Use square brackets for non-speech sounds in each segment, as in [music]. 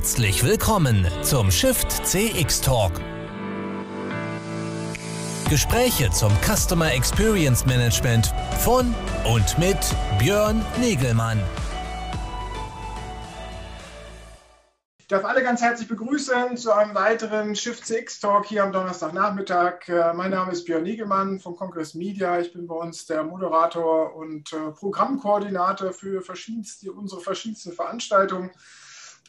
Herzlich willkommen zum Shift CX Talk. Gespräche zum Customer Experience Management von und mit Björn Negelmann. Ich darf alle ganz herzlich begrüßen zu einem weiteren Shift CX Talk hier am Donnerstagnachmittag. Äh, mein Name ist Björn Negelmann von Congress Media. Ich bin bei uns der Moderator und äh, Programmkoordinator für verschiedenste, unsere verschiedensten Veranstaltungen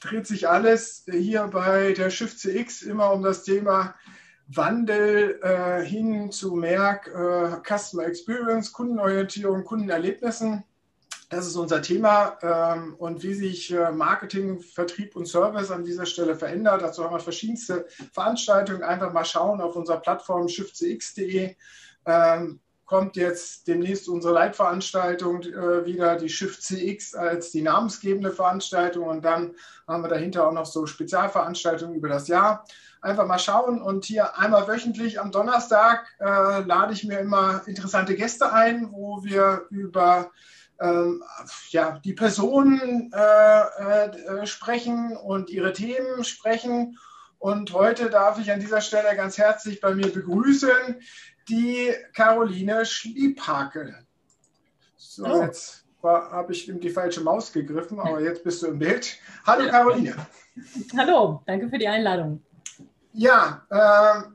dreht sich alles hier bei der Shift CX immer um das Thema Wandel äh, hin zu mehr äh, Customer Experience, Kundenorientierung, Kundenerlebnissen. Das ist unser Thema ähm, und wie sich äh, Marketing, Vertrieb und Service an dieser Stelle verändert. Dazu haben wir verschiedenste Veranstaltungen. Einfach mal schauen auf unserer Plattform shiftcx.de. Ähm, kommt jetzt demnächst unsere Leitveranstaltung äh, wieder, die Shift CX als die namensgebende Veranstaltung und dann haben wir dahinter auch noch so Spezialveranstaltungen über das Jahr. Einfach mal schauen und hier einmal wöchentlich am Donnerstag äh, lade ich mir immer interessante Gäste ein, wo wir über ähm, ja, die Personen äh, äh sprechen und ihre Themen sprechen. Und heute darf ich an dieser Stelle ganz herzlich bei mir begrüßen die Caroline Schliephakel. So, oh. jetzt habe ich in die falsche Maus gegriffen, aber jetzt bist du im Bild. Hallo Caroline. Hallo, danke für die Einladung. Ja, äh,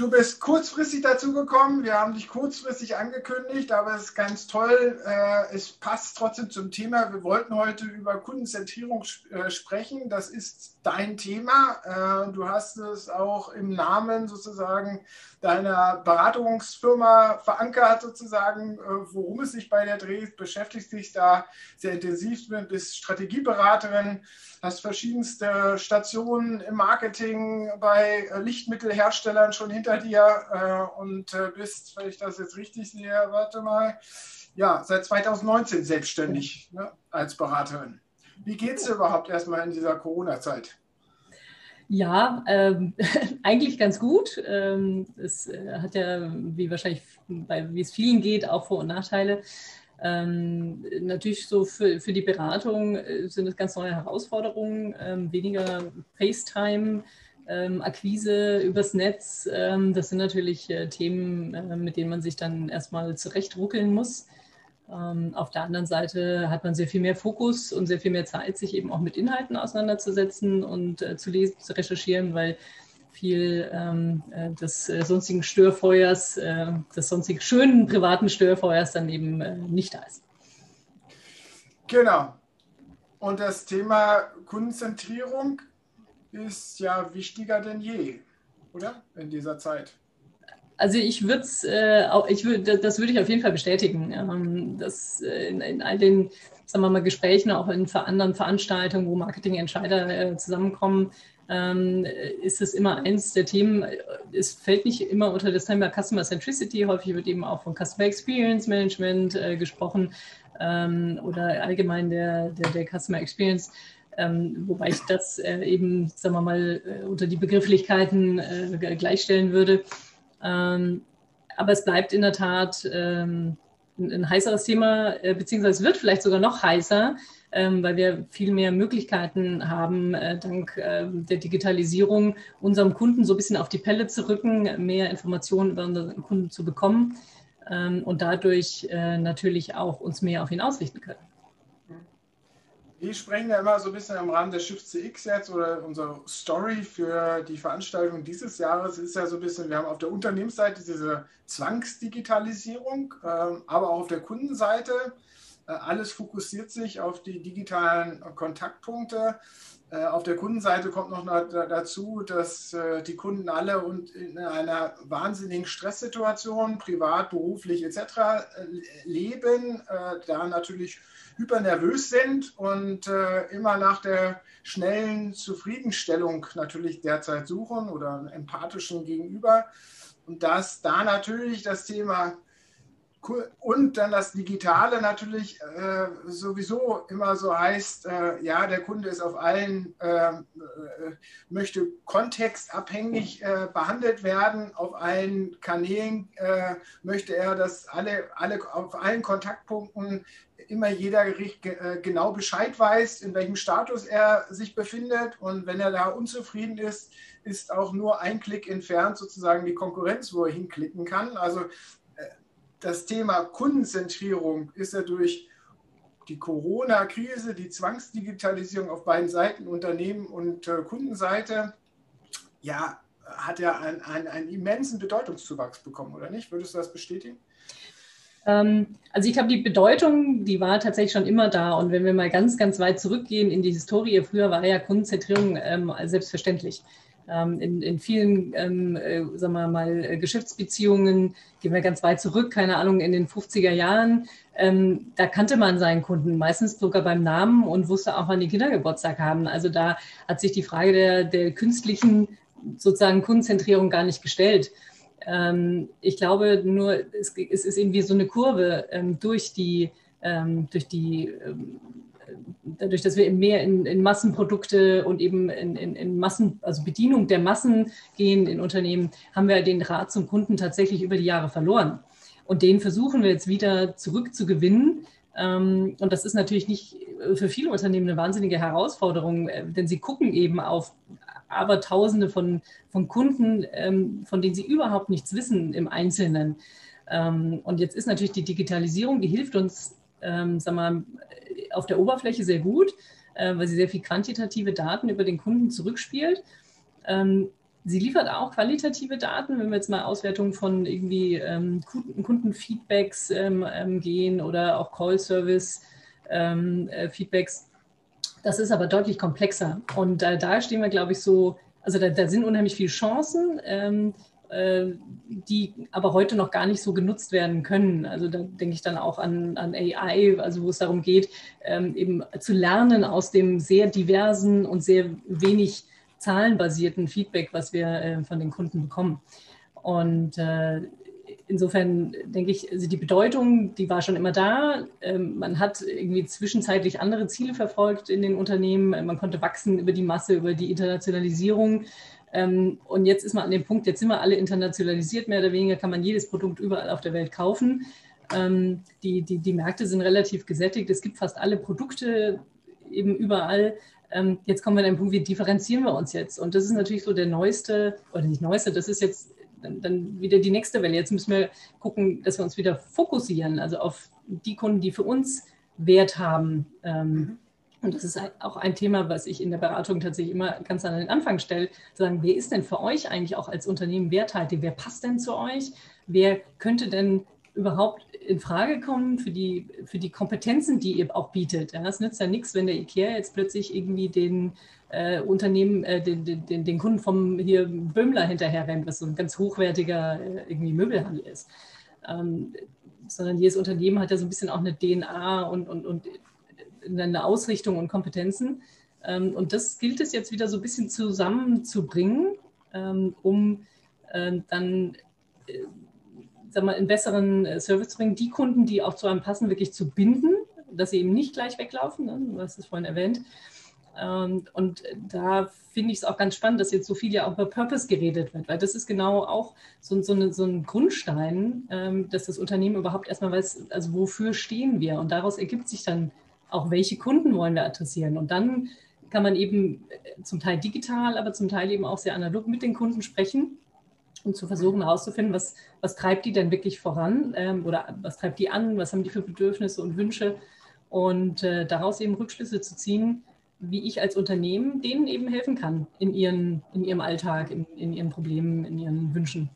Du bist kurzfristig dazu gekommen. Wir haben dich kurzfristig angekündigt, aber es ist ganz toll. Äh, es passt trotzdem zum Thema. Wir wollten heute über Kundenzentrierung äh, sprechen. Das ist dein Thema. Äh, du hast es auch im Namen sozusagen deiner Beratungsfirma verankert, sozusagen, worum es sich bei der dreht. Beschäftigst dich da sehr intensiv mit, bist Strategieberaterin hast verschiedenste Stationen im Marketing bei äh, Lichtmittelherstellern schon hinter dir äh, und äh, bist, wenn ich das jetzt richtig sehe, warte mal, ja, seit 2019 selbstständig ne, als Beraterin. Wie geht es überhaupt erstmal in dieser Corona-Zeit? Ja, ähm, [laughs] eigentlich ganz gut. Ähm, es hat ja, wie wahrscheinlich bei, wie es vielen geht, auch Vor- und Nachteile. Ähm, natürlich so für, für die Beratung äh, sind es ganz neue Herausforderungen, ähm, weniger FaceTime, ähm, Akquise übers Netz. Ähm, das sind natürlich äh, Themen, äh, mit denen man sich dann erstmal zurechtruckeln muss. Ähm, auf der anderen Seite hat man sehr viel mehr Fokus und sehr viel mehr Zeit, sich eben auch mit Inhalten auseinanderzusetzen und äh, zu lesen, zu recherchieren, weil viel ähm, äh, des äh, sonstigen Störfeuers, äh, des sonstigen schönen privaten Störfeuers dann eben äh, nicht da ist. Genau. Und das Thema Kundenzentrierung ist ja wichtiger denn je, oder? In dieser Zeit. Also ich würde es, äh, ich würd, das würde ich auf jeden Fall bestätigen, ähm, dass äh, in, in, all den, sagen wir mal, Gesprächen, auch in anderen Veranstaltungen, wo Marketingentscheider äh, zusammenkommen, ähm, ist es immer eins der Themen. Es fällt nicht immer unter das Thema Customer Centricity. Häufig wird eben auch von Customer Experience Management äh, gesprochen ähm, oder allgemein der, der, der Customer Experience. Ähm, wobei ich das äh, eben, sagen wir mal, äh, unter die Begrifflichkeiten äh, gleichstellen würde. Ähm, aber es bleibt in der Tat ähm, ein, ein heißeres Thema, äh, beziehungsweise wird vielleicht sogar noch heißer, ähm, weil wir viel mehr Möglichkeiten haben, äh, dank äh, der Digitalisierung unserem Kunden so ein bisschen auf die Pelle zu rücken, mehr Informationen über unseren Kunden zu bekommen ähm, und dadurch äh, natürlich auch uns mehr auf ihn ausrichten können. Wir sprechen ja immer so ein bisschen am Rahmen der Shift CX jetzt oder unsere Story für die Veranstaltung dieses Jahres ist ja so ein bisschen, wir haben auf der Unternehmensseite diese Zwangsdigitalisierung, ähm, aber auch auf der Kundenseite äh, alles fokussiert sich auf die digitalen Kontaktpunkte. Äh, auf der Kundenseite kommt noch dazu, dass äh, die Kunden alle in einer wahnsinnigen Stresssituation, privat, beruflich etc. leben, da natürlich hypernervös sind und immer nach der schnellen Zufriedenstellung natürlich derzeit suchen oder empathischen Gegenüber. Und dass da natürlich das Thema und dann das Digitale natürlich äh, sowieso immer so heißt, äh, ja, der Kunde ist auf allen, äh, äh möchte kontextabhängig äh, behandelt werden, auf allen Kanälen äh, möchte er, dass alle, alle auf allen Kontaktpunkten immer jeder genau Bescheid weiß, in welchem Status er sich befindet und wenn er da unzufrieden ist, ist auch nur ein Klick entfernt sozusagen die Konkurrenz, wo er hinklicken kann. Also das Thema Kundenzentrierung ist ja durch die Corona-Krise, die Zwangsdigitalisierung auf beiden Seiten, Unternehmen und äh, Kundenseite, ja, hat ja einen, einen, einen, immensen Bedeutungszuwachs bekommen, oder nicht? Würdest du das bestätigen? Ähm, also ich glaube, die Bedeutung, die war tatsächlich schon immer da. Und wenn wir mal ganz, ganz weit zurückgehen in die Historie, früher war ja Kundenzentrierung ähm, selbstverständlich. Ähm, in, in vielen, ähm, äh, sagen wir mal, äh, Geschäftsbeziehungen, gehen wir ganz weit zurück, keine Ahnung, in den 50er Jahren, ähm, da kannte man seinen Kunden meistens sogar beim Namen und wusste auch, wann die Kinder Geburtstag haben. Also da hat sich die Frage der, der künstlichen sozusagen Kundenzentrierung gar nicht gestellt. Ähm, ich glaube nur, es, es, ist irgendwie so eine Kurve ähm, durch die, ähm, durch die dadurch, dass wir eben mehr in, in Massenprodukte und eben in, in, in, Massen, also Bedienung der Massen gehen in Unternehmen, haben wir den Rat zum Kunden tatsächlich über die Jahre verloren. Und den versuchen wir jetzt wieder zurückzugewinnen. Ähm, und das ist natürlich nicht für viele Unternehmen eine wahnsinnige Herausforderung, äh, denn sie gucken eben auf aber Tausende von, von Kunden, ähm, von denen sie überhaupt nichts wissen im Einzelnen. Ähm, und jetzt ist natürlich die Digitalisierung, die hilft uns, ähm, sag mal, auf der Oberfläche sehr gut, äh, weil sie sehr viel quantitative Daten über den Kunden zurückspielt. Ähm, sie liefert auch qualitative Daten, wenn wir jetzt mal Auswertungen von irgendwie ähm, Kundenfeedbacks ähm, ähm, gehen oder auch Call-Service-Feedbacks. Ähm, äh, das ist aber deutlich komplexer. Und äh, da stehen wir, glaube ich, so, also da, da sind unheimlich viele Chancen. Äh, die aber heute noch gar nicht so genutzt werden können. Also da denke ich dann auch an, an AI, also wo es darum geht, ähm, eben zu lernen aus dem sehr diversen und sehr wenig zahlenbasierten Feedback, was wir äh, von den Kunden bekommen. Und äh, insofern denke ich, also die Bedeutung, die war schon immer da. Ähm, man hat irgendwie zwischenzeitlich andere Ziele verfolgt in den Unternehmen. Man konnte wachsen über die Masse, über die Internationalisierung. Ähm, und jetzt ist man an dem Punkt, jetzt sind wir alle internationalisiert, mehr oder weniger kann man jedes Produkt überall auf der Welt kaufen. Ähm, die, die, die Märkte sind relativ gesättigt. Es gibt fast alle Produkte eben überall. Ähm, jetzt kommen wir an den Punkt, wie differenzieren wir uns jetzt? Und das ist natürlich so der neueste, oder nicht neueste, das ist jetzt dann, dann wieder die nächste Welle. Jetzt müssen wir gucken, dass wir uns wieder fokussieren, also auf die Kunden, die für uns Wert haben. Mhm. Und das ist auch ein Thema, was ich in der Beratung tatsächlich immer ganz an den Anfang stelle, zu sagen, wer ist denn für euch eigentlich auch als Unternehmen werthaltig? Wer passt denn zu euch? Wer könnte denn überhaupt in Frage kommen für die, für die Kompetenzen, die ihr auch bietet? Ja, es nützt ja nichts, wenn der IKEA jetzt plötzlich irgendwie den äh, Unternehmen, äh, den, den, den, Kunden vom hier Böhmler hinterher rennt, was so ein ganz hochwertiger äh, irgendwie Möbelhandel ist. Ähm, sondern jedes Unternehmen hat ja so ein bisschen auch eine DNA und, und, und eine Ausrichtung und Kompetenzen. Ähm, und das gilt es jetzt wieder so ein bisschen zusammenzubringen, ähm, um ähm, dann äh, sag mal, einen besseren äh, Service zu bringen, die Kunden, die auch zu einem passen, wirklich zu binden, dass sie eben nicht gleich weglaufen, ne? du hast es vorhin erwähnt. Und da finde ich es auch ganz spannend, dass jetzt so viel ja auch über Purpose geredet wird, weil das ist genau auch so, so, eine, so ein Grundstein, dass das Unternehmen überhaupt erstmal weiß, also wofür stehen wir. Und daraus ergibt sich dann auch welche Kunden wollen wir adressieren. Und dann kann man eben äh, zum Teil digital, aber zum Teil eben auch sehr analog mit den Kunden sprechen und zu versuchen herauszufinden, was, was treibt die denn wirklich voran ähm, oder was treibt die an, was haben die für Bedürfnisse und Wünsche und äh, daraus eben Rückschlüsse zu ziehen, wie ich als Unternehmen denen eben helfen kann in, ihren, in ihrem Alltag, in, in ihren Problemen, in ihren Wünschen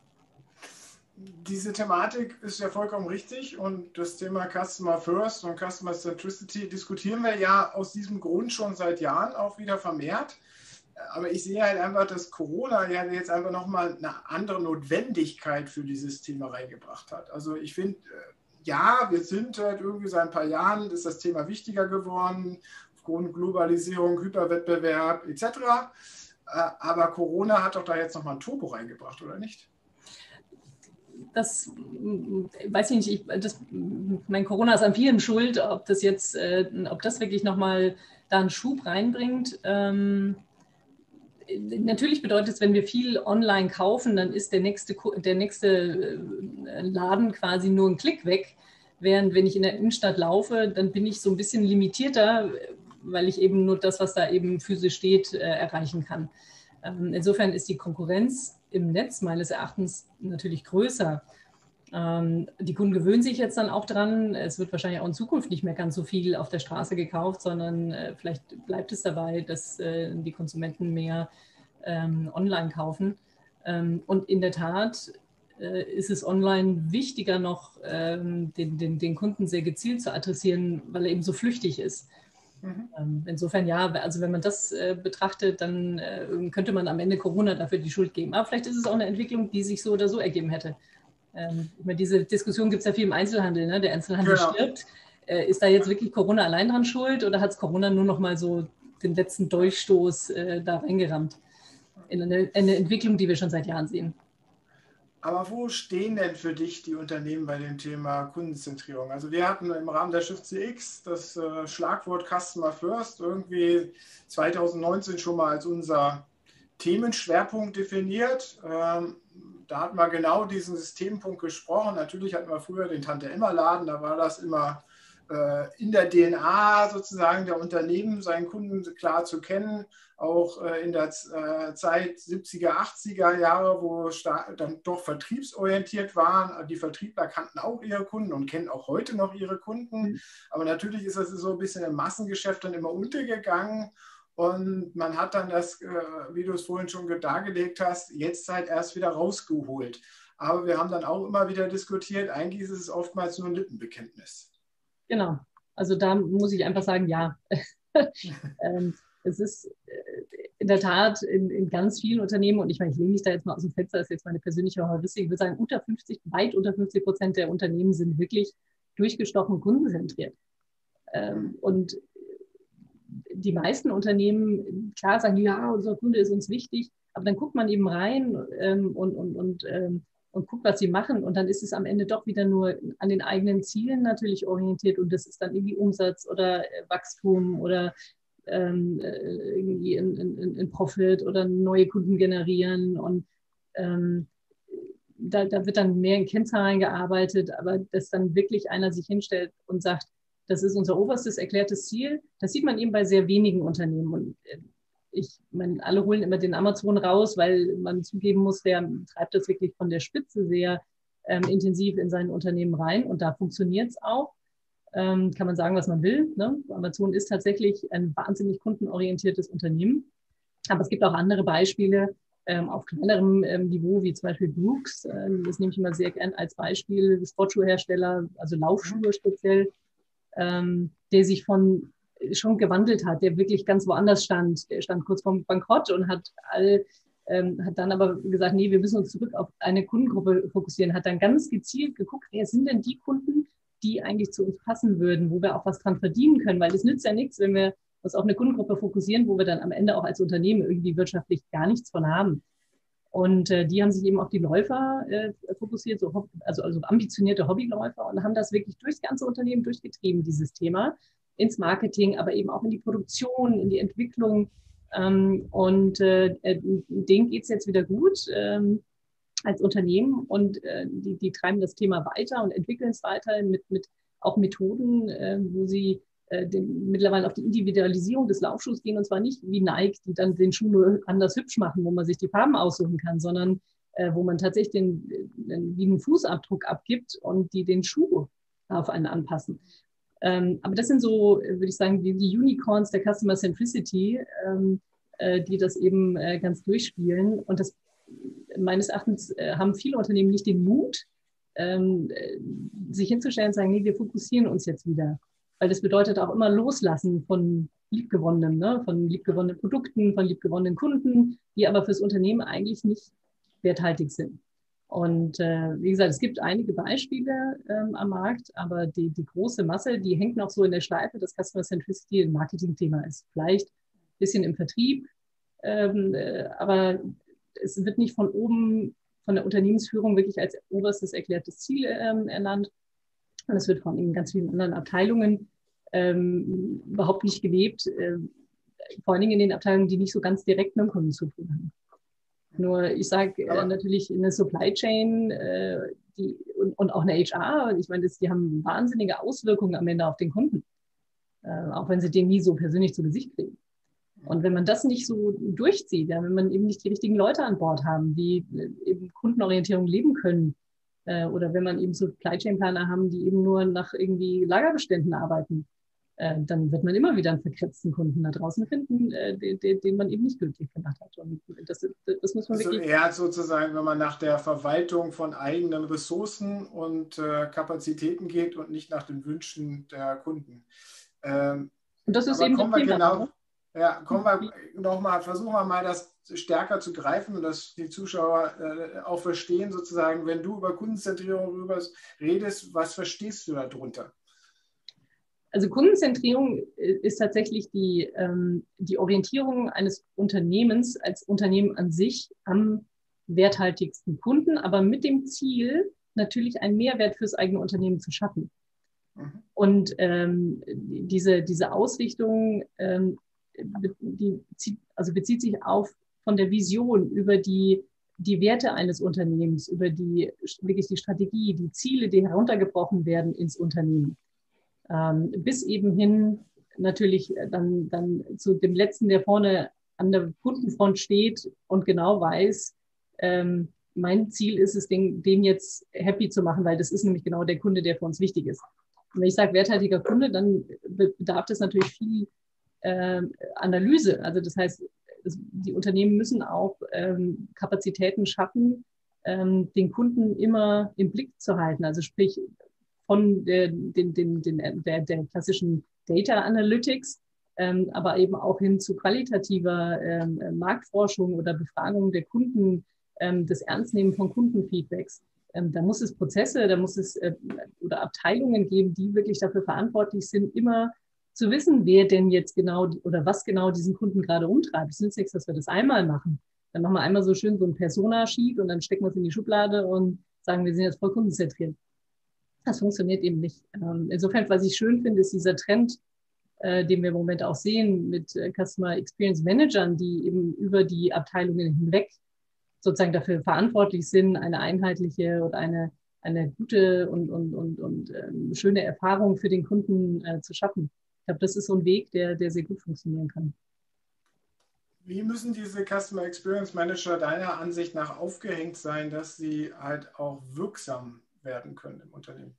diese Thematik ist ja vollkommen richtig und das Thema Customer First und Customer Centricity diskutieren wir ja aus diesem Grund schon seit Jahren auch wieder vermehrt. Aber ich sehe halt einfach, dass Corona ja jetzt einfach nochmal eine andere Notwendigkeit für dieses Thema reingebracht hat. Also ich finde, äh, ja, wir sind halt irgendwie seit ein paar Jahren, ist das Thema wichtiger geworden, aufgrund Globalisierung, Hyperwettbewerb etc. Äh, aber Corona hat doch da jetzt nochmal ein Turbo reingebracht, oder nicht? Das weiß ich nicht, ich, das, mein Corona ist an vielen schuld, ob das jetzt, äh, ob das wirklich nochmal da einen Schub reinbringt. Ähm, natürlich bedeutet es, wenn wir viel online kaufen, dann ist der nächste, der nächste äh, Laden quasi nur ein Klick weg. Während wenn ich in der Innenstadt laufe, dann bin ich so ein bisschen limitierter, weil ich eben nur das, was da eben physisch steht, äh, erreichen kann. Ähm, insofern ist die Konkurrenz im Netz meines Erachtens natürlich größer. Ähm, die Kunden gewöhnen sich jetzt dann auch dran. Es wird wahrscheinlich auch in Zukunft nicht mehr ganz so viel auf der Straße gekauft, sondern äh, vielleicht bleibt es dabei, dass äh, die Konsumenten mehr ähm, online kaufen. Ähm, und in der Tat äh, ist es online wichtiger noch, den, den, den Kunden sehr gezielt zu adressieren, weil er eben so flüchtig ist. Mhm. Insofern ja, also wenn man das äh, betrachtet, dann äh, könnte man am Ende Corona dafür die Schuld geben. Aber vielleicht ist es auch eine Entwicklung, die sich so oder so ergeben hätte. Ähm, meine, diese Diskussion gibt es ja viel im Einzelhandel. Ne? Der Einzelhandel genau. stirbt. Äh, ist da jetzt wirklich Corona allein dran schuld oder hat es Corona nur noch mal so den letzten Durchstoß da reingerammt? In eine, eine Entwicklung, die wir schon seit Jahren sehen. Aber wo stehen denn für dich die Unternehmen bei dem Thema Kundenzentrierung? Also wir hatten im Rahmen der Shift CX das äh, Schlagwort Customer First irgendwie 2019 schon mal als unser Themenschwerpunkt definiert. Ähm, da hatten wir genau diesen Systempunkt gesprochen. Natürlich hatten wir früher den Tante-Emma-Laden, da war das immer in der DNA sozusagen der Unternehmen, seinen Kunden klar zu kennen. Auch äh, in der äh, Zeit 70er, 80er Jahre, wo dann doch vertriebsorientiert waren. Die Vertriebler kannten auch ihre Kunden und kennen auch heute noch ihre Kunden. Mhm. Aber natürlich ist das so ein bisschen im Massengeschäft dann immer untergegangen. Und man hat dann das, wie du es vorhin schon dargelegt hast, jetzt halt erst wieder rausgeholt. Aber wir haben dann auch immer wieder diskutiert, eigentlich ist es oftmals nur ein Lippenbekenntnis. Genau. Also da muss ich einfach sagen, ja. [laughs] ähm, es ist äh, in der Tat in, in, ganz vielen Unternehmen, und ich meine, ich lehne mich da jetzt mal aus dem Fenster, das ist jetzt meine persönliche Heuristik, ich würde sagen, unter 50, weit unter 50 Prozent der Unternehmen sind wirklich durchgestochen kundenzentriert. Ähm, und die meisten Unternehmen, klar sagen, ja, unser Kunde ist uns wichtig, aber dann guckt man eben rein ähm, und, und, und und guckt, was sie machen. Und dann ist es am Ende doch wieder nur an den eigenen Zielen natürlich orientiert und das ist dann irgendwie Umsatz oder äh, Wachstum oder ähm, äh, irgendwie in, in, in, Profit oder neue Kunden generieren und ähm, da, da, wird dann mehr in Kennzahlen gearbeitet, aber dass dann wirklich einer sich hinstellt und sagt, das ist unser oberstes erklärtes Ziel, das sieht man eben bei sehr wenigen Unternehmen. Und äh, ich meine, alle holen immer den Amazon raus, weil man zugeben muss, der treibt das wirklich von der Spitze sehr ähm, intensiv in sein Unternehmen rein und da funktioniert es auch. Ähm, kann man sagen, was man will. Ne? Amazon ist tatsächlich ein wahnsinnig kundenorientiertes Unternehmen. Aber es gibt auch andere Beispiele ähm, auf kleinerem ähm, Niveau, wie zum Beispiel Brooks. Ähm, das nehme ich immer sehr gern als Beispiel. Sportschuhhersteller, also Laufschuhe speziell, ähm, der sich von schon gewandelt hat, der wirklich ganz woanders stand. Der stand kurz vorm Bankrott und hat all ähm, hat dann aber gesagt, nee, wir müssen uns zurück auf eine Kundengruppe fokussieren, hat dann ganz gezielt geguckt, wer sind denn die Kunden, die eigentlich zu uns passen würden, wo wir auch was dran verdienen können, weil es nützt ja nichts, wenn wir uns auf eine Kundengruppe fokussieren, wo wir dann am Ende auch als Unternehmen irgendwie wirtschaftlich gar nichts von haben. Und äh, die haben sich eben auf die Läufer äh, fokussiert, so, also, also ambitionierte Hobbyläufer und haben das wirklich durchs ganze Unternehmen durchgetrieben, dieses Thema ins Marketing, aber eben auch in die Produktion, in die Entwicklung. Ähm, und äh, äh denen geht es jetzt wieder gut ähm, als Unternehmen und äh, die, die treiben das Thema weiter und entwickeln es weiter mit, mit auch Methoden, äh, wo sie äh, den, mittlerweile auf die Individualisierung des Laufschuhs gehen und zwar nicht wie Nike, die dann den Schuh nur anders hübsch machen, wo man sich die Farben aussuchen kann, sondern äh, wo man tatsächlich den, den, wie einen Fußabdruck abgibt und die den Schuh auf einen anpassen. Ähm, aber das sind so, würde ich sagen, die, Unicorns der Customer Centricity, ähm, äh, die das eben äh, ganz durchspielen. Und das meines Erachtens äh, haben viele Unternehmen nicht den Mut, ähm, äh, sich hinzustellen und sagen, nee, wir fokussieren uns jetzt wieder. Weil das bedeutet auch immer loslassen von liebgewonnenen, ne? von liebgewonnenen Produkten, von liebgewonnenen Kunden, die aber fürs Unternehmen eigentlich nicht werthaltig sind. Und äh, wie gesagt, es gibt einige Beispiele ähm, am Markt, aber die, die große Masse, die hängt noch so in der Schleife, dass Customer Centricity ein Marketing-Thema ist. Vielleicht ein bisschen im Vertrieb, ähm, äh, aber es wird nicht von oben von der Unternehmensführung wirklich als oberstes erklärtes Ziel ähm, ernannt. Und es wird von in ganz vielen anderen Abteilungen ähm, überhaupt nicht gelebt, äh, vor allen Dingen in den Abteilungen, die nicht so ganz direkt mit dem Kunden zu tun haben. Nur ich sage äh, natürlich in der Supply Chain äh, die, und, und, auch eine HR, ich meine, die haben wahnsinnige Auswirkungen am Ende auf den Kunden, äh, auch wenn sie den nie so persönlich zu Gesicht kriegen. Und wenn man das nicht so durchzieht, ja, wenn man eben nicht die richtigen Leute an Bord haben, die äh, eben Kundenorientierung leben können, äh, oder wenn man eben Supply Chain Planer haben, die eben nur nach irgendwie Lagerbeständen arbeiten, äh, dann wird man immer wieder einen verkretzten Kunden da draußen finden, äh, den, den, man eben nicht glücklich gemacht hat. Und das, das muss man also wirklich. Eher sozusagen, wenn man nach der Verwaltung von eigenen Ressourcen und äh, Kapazitäten geht und nicht nach den Wünschen der Kunden. Ähm, und das ist eben kommen wir genau, ja, kommen wir nochmal, versuchen wir mal das stärker zu greifen und dass die Zuschauer äh, auch verstehen, sozusagen, wenn du über Kundenzentrierung redest, was verstehst du darunter? Also Kundenzentrierung äh, ist tatsächlich die, ähm, die Orientierung eines Unternehmens als Unternehmen an sich am werthaltigsten Kunden, aber mit dem Ziel, natürlich einen Mehrwert fürs eigene Unternehmen zu schaffen. Mhm. Und ähm, diese, diese Ausrichtung, ähm, die zieht, also bezieht sich auf von der Vision über die, die Werte eines Unternehmens, über die wirklich die Strategie, die Ziele, die heruntergebrochen werden ins Unternehmen bis eben hin natürlich dann, dann zu dem Letzten, der vorne an der Kundenfront steht und genau weiß, ähm, mein Ziel ist es, den, den jetzt happy zu machen, weil das ist nämlich genau der Kunde, der für uns wichtig ist. Und wenn ich sage werthaltiger Kunde, dann bedarf das natürlich viel äh, Analyse. Also das heißt, die Unternehmen müssen auch ähm, Kapazitäten schaffen, ähm, den Kunden immer im Blick zu halten. Also sprich, von der, den, den, den, der, der klassischen Data Analytics, ähm, aber eben auch hin zu qualitativer ähm, Marktforschung oder Befragung der Kunden, ähm, das Ernstnehmen von Kundenfeedbacks. Ähm, da muss es Prozesse, da muss es äh, oder Abteilungen geben, die wirklich dafür verantwortlich sind, immer zu wissen, wer denn jetzt genau oder was genau diesen Kunden gerade umtreibt. Es nützt nichts, dass wir das einmal machen. Dann machen wir einmal so schön so ein Persona-Sheet und dann stecken wir es in die Schublade und sagen, wir sind jetzt voll kundenzentriert. Das funktioniert eben nicht. Ähm, insofern, was ich schön finde, ist dieser Trend, äh, den wir im Moment auch sehen mit äh, Customer Experience Managern, die eben über die Abteilungen hinweg sozusagen dafür verantwortlich sind, eine einheitliche und eine, eine gute und, und, und, und ähm, schöne Erfahrung für den Kunden äh, zu schaffen. Ich glaube, das ist so ein Weg, der, der sehr gut funktionieren kann. Wie müssen diese Customer Experience Manager deiner Ansicht nach aufgehängt sein, dass sie halt auch wirksam werden können im Unternehmen?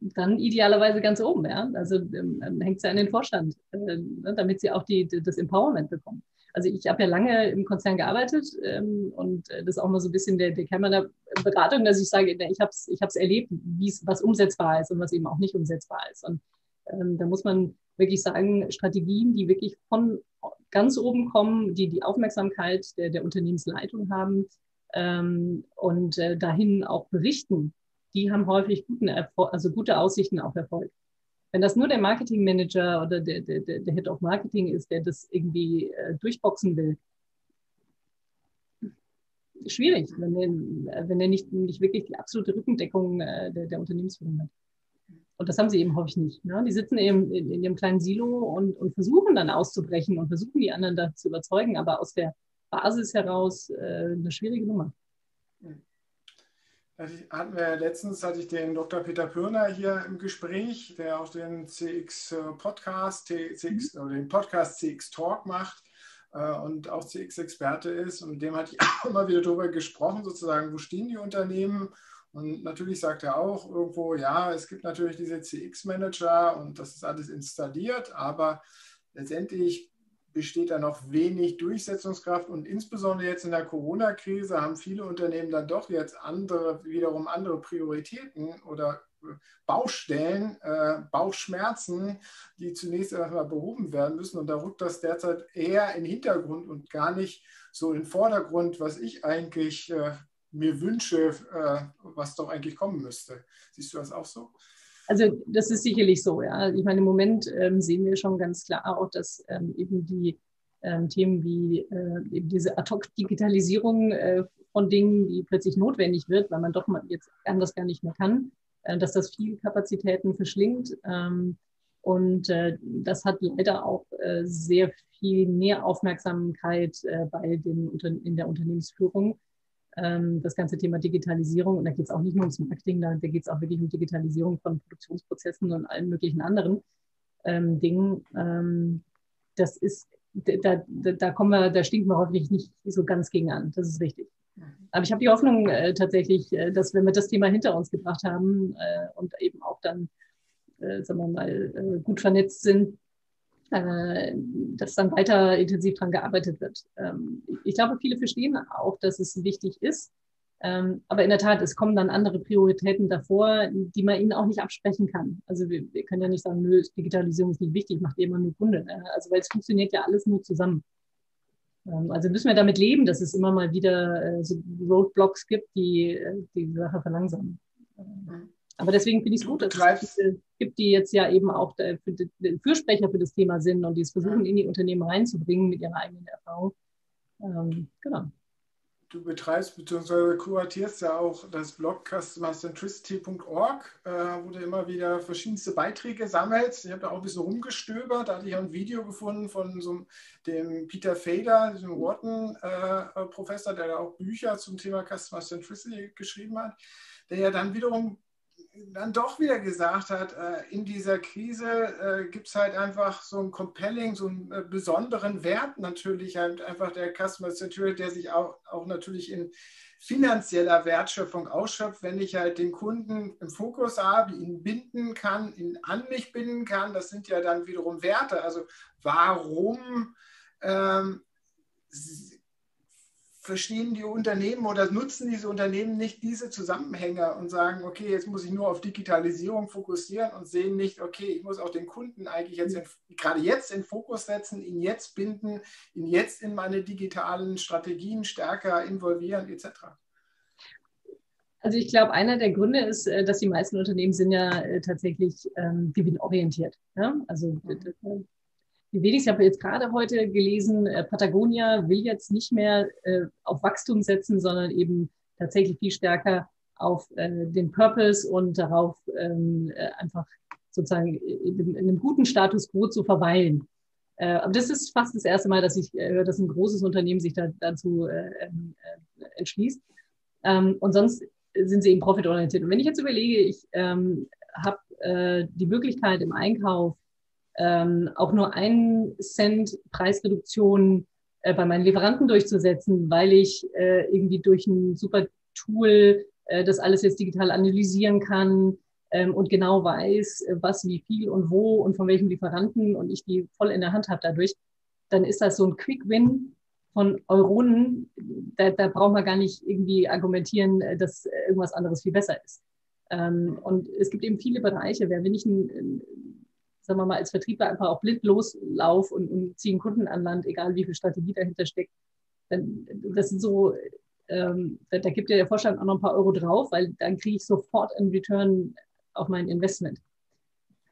Dann idealerweise ganz oben, ja. Also ähm, ähm hängt es ja an den Vorstand, äh, ne, damit sie auch die, das Empowerment bekommen. Also ich habe ja lange im Konzern gearbeitet ähm, und äh, das ist auch mal so ein bisschen der, der Kern meiner Beratung, dass ich sage, ich habe es ich erlebt, was umsetzbar ist und was eben auch nicht umsetzbar ist. Und ähm, da muss man wirklich sagen, Strategien, die wirklich von ganz oben kommen, die die Aufmerksamkeit der, der Unternehmensleitung haben, ähm, und äh, dahin auch berichten, die haben häufig guten Erfolg, also gute Aussichten auf Erfolg. Wenn das nur der Marketingmanager oder der, der, der Head of Marketing ist, der das irgendwie äh, durchboxen will, schwierig, wenn er, wenn er nicht, nicht wirklich die absolute Rückendeckung äh, der, der Unternehmensführung hat. Und das haben sie eben häufig nicht. Ne? Die sitzen eben in, in ihrem kleinen Silo und, und versuchen dann auszubrechen und versuchen die anderen da zu überzeugen, aber aus der Basis heraus äh, eine schwierige Nummer. Hatten wir letztens hatte ich den Dr. Peter Pürner hier im Gespräch, der auch den CX äh, Podcast, CX, mhm. oder den Podcast CX Talk macht äh, und auch CX-Experte ist. Und mit dem hatte ich auch immer wieder darüber gesprochen, sozusagen, wo stehen die Unternehmen? Und natürlich sagt er auch irgendwo, ja, es gibt natürlich diese CX-Manager und das ist alles installiert, aber letztendlich besteht da noch wenig Durchsetzungskraft und insbesondere jetzt in der Corona-Krise haben viele Unternehmen dann doch jetzt andere, wiederum andere Prioritäten oder äh, Baustellen, äh, Bauchschmerzen, die zunächst erstmal behoben werden müssen. Und da rückt das derzeit eher in den Hintergrund und gar nicht so in den Vordergrund, was ich eigentlich äh, mir wünsche, äh, was doch eigentlich kommen müsste. Siehst du das auch so? Also das ist sicherlich so, ja. Ich meine, im Moment ähm, sehen wir schon ganz klar auch, dass ähm, eben die ähm, Themen wie äh, eben diese Ad-Hoc-Digitalisierung äh, von Dingen, die plötzlich notwendig wird, weil man doch mal jetzt anders gar nicht mehr kann, äh, dass das viel Kapazitäten verschlingt. Ähm, und äh, das hat leider auch äh, sehr viel mehr Aufmerksamkeit äh, bei den, in der Unternehmensführung. Ähm, das ganze Thema Digitalisierung, und da geht es auch nicht nur ums Marketing, da, da geht es auch wirklich um Digitalisierung von Produktionsprozessen und allen möglichen anderen ähm, Dingen. Ähm, das ist, da, da, da kommen wir, da stinken wir hoffentlich nicht so ganz gegen an. Das ist richtig. Aber ich habe die Hoffnung äh, tatsächlich, äh, dass wenn wir das Thema hinter uns gebracht haben äh, und eben auch dann, äh, sagen wir mal, äh, gut vernetzt sind, äh, dass dann weiter intensiv daran gearbeitet wird. Ähm, ich glaube, viele verstehen auch, dass es wichtig ist. Ähm, aber in der Tat, es kommen dann andere Prioritäten davor, die man ihnen auch nicht absprechen kann. Also wir, wir können ja nicht sagen, nö, Digitalisierung ist nicht wichtig, macht immer nur Kunde. Ne? Also weil es funktioniert ja alles nur zusammen. Ähm, also müssen wir damit leben, dass es immer mal wieder äh, so Roadblocks gibt, die äh, die Sache verlangsamen. Ähm, aber deswegen finde ich es gut, dass es gibt, die jetzt ja eben auch Fürsprecher für das Thema sind und die es versuchen, in die Unternehmen reinzubringen mit ihrer eigenen Erfahrung. Ähm, genau du betreibst bzw. kuratierst ja auch das Blog customercentricity.org, äh, wo du immer wieder verschiedenste Beiträge sammelst. Ich habe da auch ein bisschen rumgestöbert, da hatte ich ein Video gefunden von so dem Peter Fader, diesem Wharton-Professor, äh, der da auch Bücher zum Thema Customer Centricity geschrieben hat, der ja dann wiederum dann doch wieder gesagt hat, äh, in dieser Krise äh, gibt es halt einfach so ein Compelling, so einen äh, besonderen Wert natürlich halt einfach der Customer Century, der sich auch, auch natürlich in finanzieller Wertschöpfung ausschöpft, wenn ich halt den Kunden im Fokus habe, ihn binden kann, ihn an mich binden kann. Das sind ja dann wiederum Werte. Also warum ähm, verstehen die Unternehmen oder nutzen diese Unternehmen nicht diese Zusammenhänge und sagen, okay, jetzt muss ich nur auf Digitalisierung fokussieren und sehen nicht, okay, ich muss auch den Kunden eigentlich jetzt in, gerade jetzt in Fokus setzen, ihn jetzt binden, ihn jetzt in meine digitalen Strategien stärker involvieren etc. Also ich glaube, einer der Gründe ist, äh, dass die meisten Unternehmen sind ja äh, tatsächlich ähm, gewinnorientiert. Ja? Also wenigsten, ich habe jetzt gerade heute gelesen, äh, Patagonia will jetzt nicht mehr äh, auf Wachstum setzen, sondern eben tatsächlich viel stärker auf äh, den Purpose und darauf ähm, äh, einfach sozusagen in, in, einem guten Status quo zu verweilen. Aber das ist fast das erste Mal, dass ich höre, dass ein großes Unternehmen sich da, dazu ähm, entschließt. Ähm, und sonst sind sie eben profitorientiert. Und wenn ich jetzt überlege, ich habe die Möglichkeit im Einkauf ähm, auch nur einen Cent Preisreduktion äh, bei meinen Lieferanten durchzusetzen, weil ich äh, irgendwie durch ein super Tool äh, das alles jetzt digital analysieren kann ähm, und genau weiß, äh, was, wie viel und wo und von welchem Lieferanten und ich die voll in der Hand habe dadurch, dann ist das so ein Quick-Win von Euronen. Da, da braucht man gar nicht irgendwie argumentieren, äh, dass irgendwas anderes viel besser ist. Ähm, und es gibt eben viele Bereiche, wer wenn ich ein, sagen wir mal, als Vertriebler einfach auch blind loslauf und, und ziehe einen Kunden an Land, egal wie viel Strategie dahinter steckt. Dann, das sind so, ähm, da, da, gibt ja der Vorstand auch noch ein paar Euro drauf, weil dann kriege ich sofort einen Return auf mein Investment.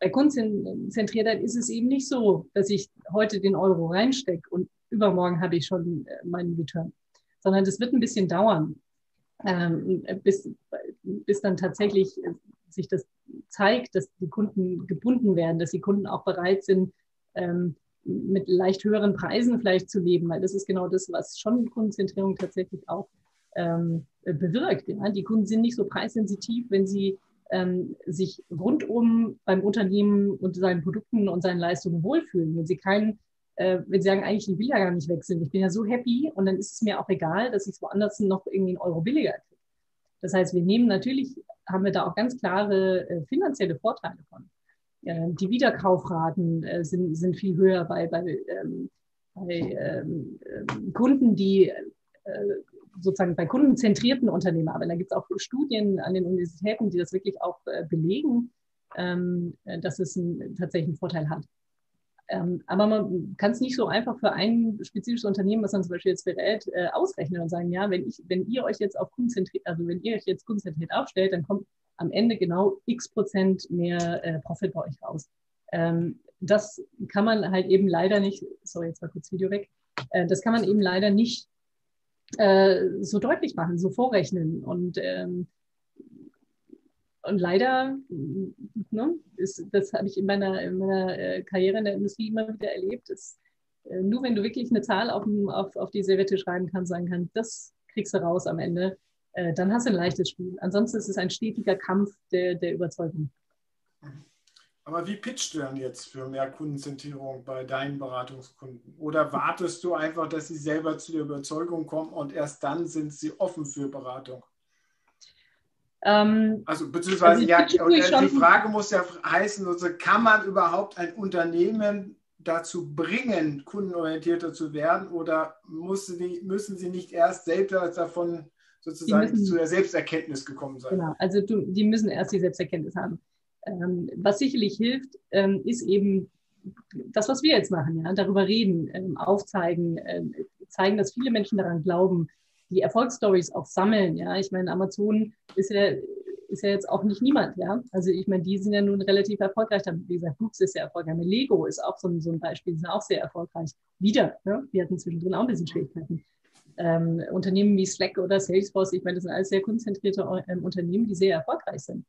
Bei Kundenzentriertheit ist es eben nicht so, dass ich heute den Euro reinstecke und übermorgen habe ich schon äh, meinen Return, sondern das wird ein bisschen dauern, ähm, bis, bis dann tatsächlich sich das zeigt, dass die Kunden gebunden werden, dass die Kunden auch bereit sind, ähm, mit leicht höheren Preisen vielleicht zu leben, weil das ist genau das, was schon Kundenzentrierung tatsächlich auch ähm, bewirkt. Ja? Die Kunden sind nicht so preissensitiv, wenn sie ähm, sich rundum beim Unternehmen und seinen Produkten und seinen Leistungen wohlfühlen. Wenn sie keinen, äh, wenn sie sagen, eigentlich, ich will ja gar nicht wechseln, ich bin ja so happy und dann ist es mir auch egal, dass ich es woanders noch irgendwie einen Euro billiger kriege. Das heißt, wir nehmen natürlich haben wir da auch ganz klare äh, finanzielle Vorteile von. Äh, die Wiederkaufraten äh, sind, sind viel höher bei, bei, ähm, bei ähm, ähm Kunden, die äh, sozusagen bei kundenzentrierten Unternehmen arbeiten. Da gibt es auch Studien an den Universitäten, die das wirklich auch äh, belegen, ähm, dass es einen, tatsächlich einen Vorteil hat. Ähm, aber man kann es nicht so einfach für ein spezifisches Unternehmen, was man zum Beispiel jetzt berät, äh, ausrechnen und sagen, ja, wenn ich, wenn ihr euch jetzt auf kundenzentriert, also wenn ihr euch jetzt kundenzentriert aufstellt, dann kommt am Ende genau x Prozent mehr äh, Profit bei euch raus. Ähm, das kann man halt eben leider nicht, sorry, jetzt war kurz Video weg, äh, das kann man eben leider nicht äh, so deutlich machen, so vorrechnen. Und, ähm, und leider, ne, ist, das habe ich in meiner, in meiner äh, Karriere in der Industrie immer wieder erlebt, ist, äh, nur wenn du wirklich eine Zahl auf, auf, auf die Serviette schreiben kannst, sagen kannst, das kriegst du raus am Ende, äh, dann hast du ein leichtes Spiel. Ansonsten ist es ein stetiger Kampf der, der Überzeugung. Aber wie pitcht du dann jetzt für mehr Kundenzentrierung bei deinen Beratungskunden? Oder wartest du einfach, dass sie selber zu der Überzeugung kommen und erst dann sind sie offen für Beratung? Ähm, also beziehungsweise also ja, die Frage muss ja heißen, also kann man überhaupt ein Unternehmen dazu bringen, kundenorientierter zu werden oder die, müssen sie nicht erst selbst davon sozusagen müssen, zu der Selbsterkenntnis gekommen sein? Genau, also du, die müssen erst die Selbsterkenntnis haben. Ähm, was sicherlich hilft, ähm, ist eben das, was wir jetzt machen, ja, darüber reden, ähm, aufzeigen, ähm, zeigen, dass viele Menschen daran glauben, die Erfolgsstories auch sammeln. Ja, ich meine, Amazon ist ja, ist ja jetzt auch nicht niemand. Ja, also ich meine, die sind ja nun relativ erfolgreich. Wie gesagt, Brooks ist sehr erfolgreich. Lego ist auch so ein, so ein Beispiel, die sind auch sehr erfolgreich. Wieder, ne? wir hatten zwischendrin auch ein bisschen Schwierigkeiten. Ähm, Unternehmen wie Slack oder Salesforce, ich meine, das sind alles sehr konzentrierte ähm, Unternehmen, die sehr erfolgreich sind.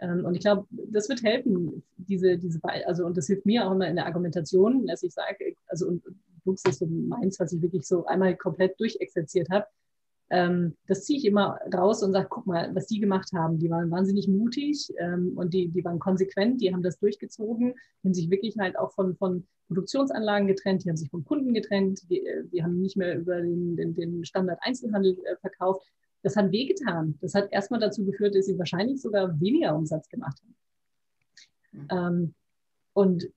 Ähm, und ich glaube, das wird helfen, diese, diese, also, und das hilft mir auch immer in der Argumentation, dass ich sage, also, und Books ist so meins, was ich wirklich so einmal komplett durchexerziert habe. Ähm, das ziehe ich immer raus und sage, guck mal, was die gemacht haben. Die waren wahnsinnig mutig ähm, und die, die waren konsequent, die haben das durchgezogen, die haben sich wirklich halt auch von, von Produktionsanlagen getrennt, die haben sich vom Kunden getrennt, die, äh, die haben nicht mehr über den, den, den Standard Einzelhandel äh, verkauft, das hat wehgetan. Das hat erstmal dazu geführt, dass sie wahrscheinlich sogar weniger Umsatz gemacht haben. Mhm. Ähm, und,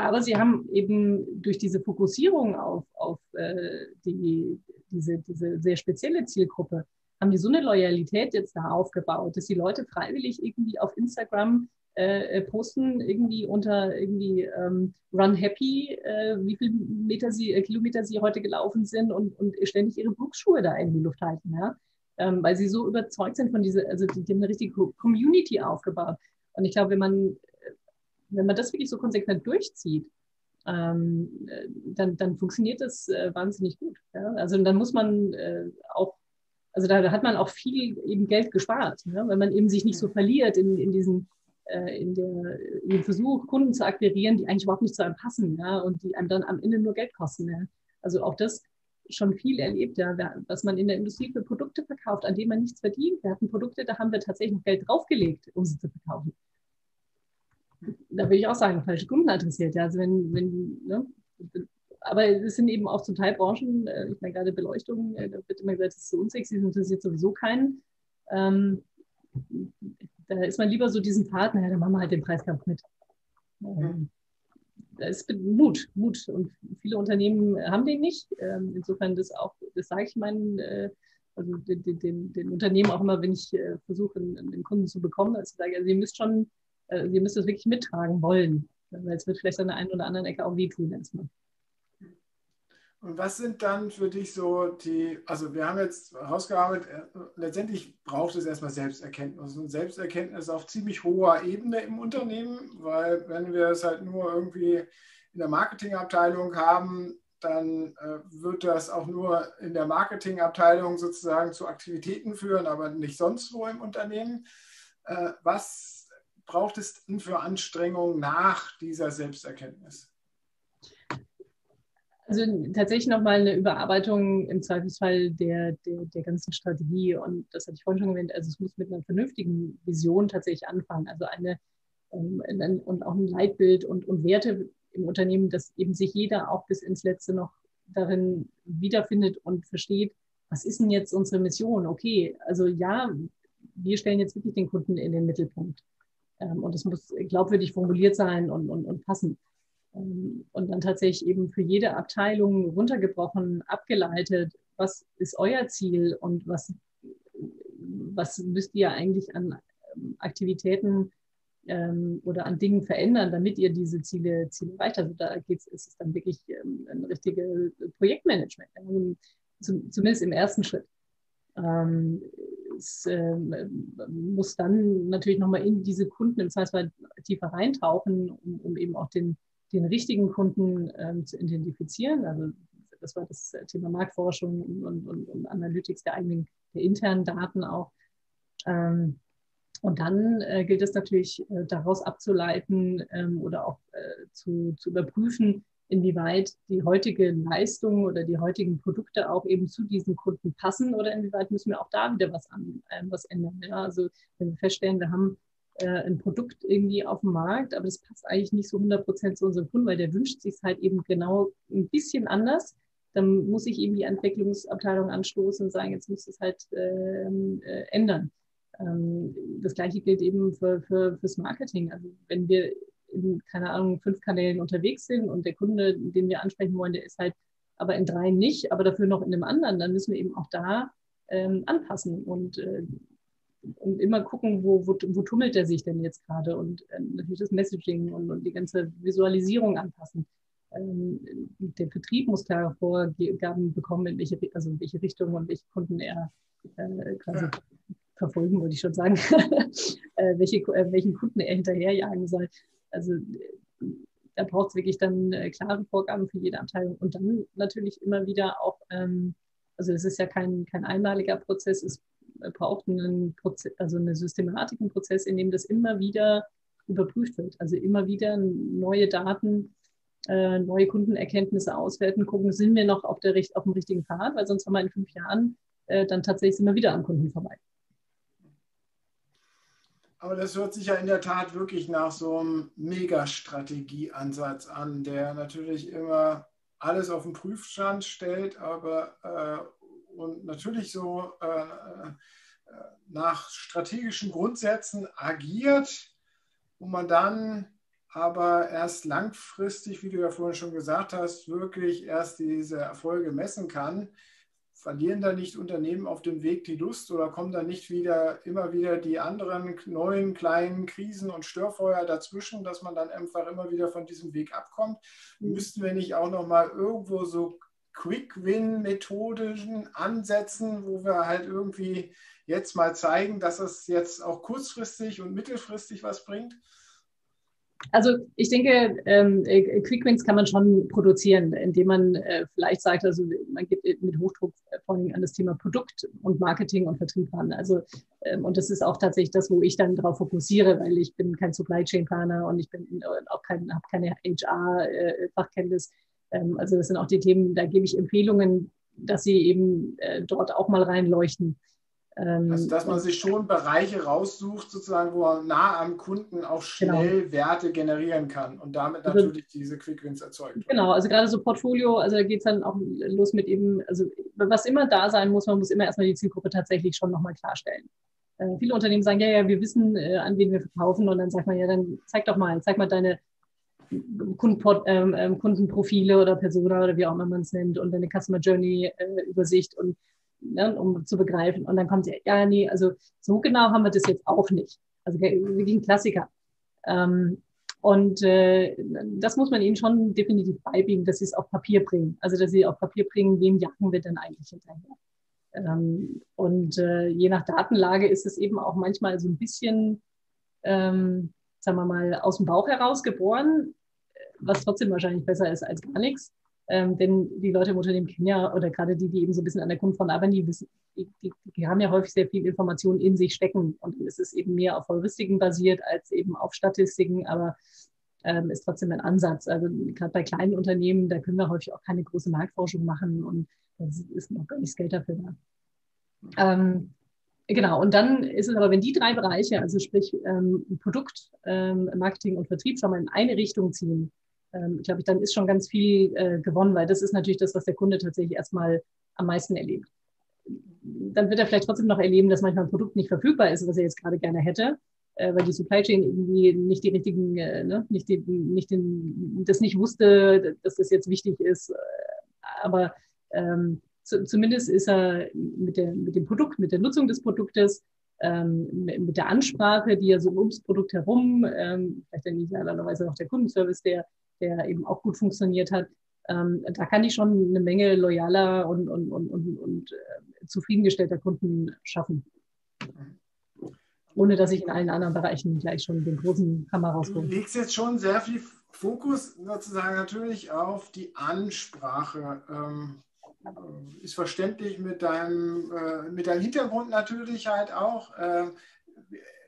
aber sie haben eben durch diese Fokussierung auf, auf äh, die, diese, diese sehr spezielle Zielgruppe, haben die so eine Loyalität jetzt da aufgebaut, dass die Leute freiwillig irgendwie auf Instagram äh, posten, irgendwie unter irgendwie ähm, Run Happy, äh, wie viele Meter sie, äh, Kilometer sie heute gelaufen sind und, und ständig ihre Brooks-Schuhe da in die Luft halten. Ja? ähm, weil sie so überzeugt sind von dieser, also die, die haben eine richtige Community aufgebaut. Und ich glaube, wenn man, wenn man das wirklich so konsequent durchzieht, ähm, dann, dann funktioniert das äh, wahnsinnig gut. Ja? Also dann muss man äh, auch, also da, da, hat man auch viel eben Geld gespart, ja? wenn man eben sich nicht so verliert in, in diesen äh, in, der, in dem Versuch, Kunden zu akquirieren, die eigentlich überhaupt nicht zu einem passen ja? und die einem dann am Ende nur Geld kosten. Ja? Also auch das schon viel erlebt, ja, was man in der Industrie für Produkte verkauft, an denen man nichts verdient. Wir hatten Produkte, da haben wir tatsächlich noch Geld draufgelegt, um sie zu verkaufen. Da würde ich auch sagen, falsche Kunden adressiert. Ja, also wenn, wenn, ne, aber es sind eben auch zum Teil Branchen, äh, ich meine gerade Beleuchtung, äh, da wird immer gesagt, das ist so unsexy, das interessiert sowieso keinen. Ähm, da ist man lieber so diesen Partner, ja, dann machen wir halt den Preiskampf mit. Ähm, da ist Mut, Mut. Und viele Unternehmen haben den nicht. Ähm, insofern das auch, das sage ich meinen, äh, also den, den, den, Unternehmen auch immer, wenn ich äh, versuche, einen, Kunden zu bekommen, also sage, also ihr müsst schon, äh, ihr müsst das wirklich mittragen wollen. Weil es wird vielleicht an der einen oder anderen Ecke auch wehtun erstmal. Und was sind dann für dich so die, also wir haben jetzt herausgearbeitet, äh, letztendlich braucht es erstmal Selbsterkenntnis und Selbsterkenntnis auf ziemlich hoher Ebene im Unternehmen, weil wenn wir es halt nur irgendwie in der Marketingabteilung haben, dann äh, wird das auch nur in der Marketingabteilung sozusagen zu Aktivitäten führen, aber nicht sonst wo im Unternehmen. Äh, was braucht es denn für Anstrengungen nach dieser Selbsterkenntnis? Also tatsächlich nochmal eine Überarbeitung im Zweifelsfall der, der, der ganzen Strategie. Und das hatte ich vorhin schon erwähnt, also es muss mit einer vernünftigen Vision tatsächlich anfangen. Also eine um, ähm, und auch ein Leitbild und, und Werte im Unternehmen, dass eben sich jeder auch bis ins Letzte noch darin wiederfindet und versteht, was ist denn jetzt unsere Mission? Okay, also ja, wir stellen jetzt wirklich den Kunden in den Mittelpunkt. Ähm, und es muss glaubwürdig formuliert sein und, und, und passend. Ähm, und dann tatsächlich eben für jede Abteilung runtergebrochen, abgeleitet, was ist euer Ziel und was, was müsst ihr eigentlich an ähm, Aktivitäten ähm, oder an Dingen verändern, damit ihr diese Ziele, Ziele erreicht. Also da geht's, ist es dann wirklich ein richtiges Projektmanagement, zum, zumindest im ersten Schritt. Es äh, muss dann natürlich nochmal in diese Kunden im Zweifelsfall tiefer reintauchen, um, um eben auch den den richtigen Kunden ähm, zu identifizieren. Also das war das Thema Marktforschung und, und, und Analytics der eigenen, der internen Daten auch. Ähm, und dann äh, gilt es natürlich äh, daraus abzuleiten ähm, oder auch äh, zu, zu überprüfen, inwieweit die heutige Leistung oder die heutigen Produkte auch eben zu diesen Kunden passen oder inwieweit müssen wir auch da wieder was, an, äh, was ändern. Ja? Also wenn wir feststellen, wir haben äh, ein Produkt irgendwie auf dem Markt, aber das passt eigentlich nicht so 100 Prozent zu unserem Kunden, weil der wünscht sich halt eben genau ein bisschen anders, dann muss ich eben die Entwicklungsabteilung anstoßen und sagen, jetzt muss es halt ähm, äh, ändern. Ähm, das gleiche gilt eben für, für, fürs Marketing. Also wenn wir in, keine Ahnung, fünf Kanälen unterwegs sind und der Kunde, den wir ansprechen wollen, der ist halt aber in drei nicht, aber dafür noch in einem anderen, dann müssen wir eben auch da ähm, anpassen und, äh, und immer gucken, wo, wo, wo tummelt er sich denn jetzt gerade und äh, natürlich das Messaging und, und die ganze Visualisierung anpassen. Ähm, der Vertrieb muss klare Vorgaben bekommen, in welche, also in welche Richtung und welche Kunden er äh, quasi verfolgen, würde ich schon sagen, [laughs] äh, welche, äh, welchen Kunden er hinterherjagen soll. Also da braucht es wirklich dann äh, klare Vorgaben für jede Abteilung und dann natürlich immer wieder auch, ähm, also es ist ja kein, kein einmaliger Prozess, es braucht einen Prozess, also eine Systematik, einen Prozess, in dem das immer wieder überprüft wird. Also immer wieder neue Daten, äh, neue Kundenerkenntnisse auswerten, gucken, sind wir noch auf, der, auf dem richtigen Pfad, weil sonst haben wir in fünf Jahren äh, dann tatsächlich immer wieder am Kunden vorbei. Aber das hört sich ja in der Tat wirklich nach so einem Megastrategieansatz an, der natürlich immer alles auf den Prüfstand stellt, aber äh, und natürlich so äh, äh, nach strategischen Grundsätzen agiert, wo man dann aber erst langfristig, wie du ja vorhin schon gesagt hast, wirklich erst diese Erfolge messen kann verlieren da nicht Unternehmen auf dem Weg die Lust oder kommen da nicht wieder immer wieder die anderen neuen kleinen Krisen und Störfeuer dazwischen, dass man dann einfach immer wieder von diesem Weg abkommt? Mhm. Müssten wir nicht auch noch mal irgendwo so Quick-Win-Methodischen ansetzen, wo wir halt irgendwie jetzt mal zeigen, dass es jetzt auch kurzfristig und mittelfristig was bringt? Also ich denke, ähm, äh, Quick Wins kann man schon produzieren, indem man äh, vielleicht sagt, also man geht mit Hochdruck vor allem an das Thema Produkt und Marketing und Vertrieb ran. Also ähm, und das ist auch tatsächlich das, wo ich dann darauf fokussiere, weil ich bin kein Supply Chain Planer und ich bin äh, auch kein, habe keine HR-Fachkenntnis. Äh, ähm, also das sind auch die Themen, da gebe ich Empfehlungen, dass sie eben äh, dort auch mal reinleuchten. Also, dass man sich schon Bereiche raussucht, sozusagen, wo man nah am Kunden auch genau. schnell genau. Werte generieren kann und damit also, natürlich diese Quick Wins erzeugt. Genau, also gerade so Portfolio, also da geht es dann auch los mit eben, also was immer da sein muss, man muss immer erstmal die Zielgruppe tatsächlich schon nochmal klarstellen. Äh, viele Unternehmen sagen, ja, ja, wir wissen, äh, an wen wir verkaufen und dann sagt man, ja, dann zeig doch mal, zeig mal deine ähm, ähm, Kundenprofile oder Persona oder wie auch immer man es nennt und deine Customer Journey äh, Übersicht und ne, um zu begreifen. Und dann kommt sie, ja, nee, also so genau haben wir das jetzt auch nicht. Also wirklich ein Klassiker. Ähm, und äh, das muss man ihnen schon definitiv beibringen, dass sie es auf Papier bringen. Also dass sie auf Papier bringen, wem jagen wir denn eigentlich hinterher. Ähm, und äh, je nach Datenlage ist es eben auch manchmal so ein bisschen, ähm, sagen wir mal, aus dem Bauch heraus geboren, was trotzdem wahrscheinlich besser ist als gar nichts. Ähm, denn die Leute im Unternehmen kennen ja, oder gerade die, die eben so ein bisschen an der Kundenfront arbeiten, die, wissen, die, die, haben ja häufig sehr viel Information in sich stecken. Und es ist eben mehr auf Heuristiken basiert als eben auf Statistiken, aber ähm, ist trotzdem ein Ansatz. Also gerade bei kleinen Unternehmen, da können wir häufig auch keine große Marktforschung machen und da ist noch gar nicht das Geld dafür da. Ähm, Genau, und dann ist es aber, wenn die drei Bereiche, also sprich ähm, Produkt, ähm, Marketing und Vertrieb, schon mal in eine Richtung ziehen, ähm, glaube ich, dann ist schon ganz viel äh, gewonnen, weil das ist natürlich das, was der Kunde tatsächlich erstmal am meisten erlebt. Dann wird er vielleicht trotzdem noch erleben, dass manchmal ein Produkt nicht verfügbar ist, was er jetzt gerade gerne hätte, äh, weil die Supply Chain irgendwie nicht die richtigen, äh, ne, nicht, die, nicht den, das nicht wusste, dass das jetzt wichtig ist. Aber ähm, zu, zumindest ist er mit, der, mit dem Produkt, mit der Nutzung des Produktes ähm, mit der Ansprache, die ja so ums Produkt herum, ähm, vielleicht dann idealerweise auch der Kundenservice, der der eben auch gut funktioniert hat. Ähm, da kann ich schon eine Menge loyaler und, und, und, und, und äh, zufriedengestellter Kunden schaffen. ohne dass ich in allen anderen Bereichen gleich schon den großen Hammer raushole. Du legst jetzt schon sehr viel Fokus sozusagen natürlich auf die Ansprache. Ähm, äh, ist verständlich mit deinem, äh, mit deinem Hintergrund natürlich halt auch. Äh,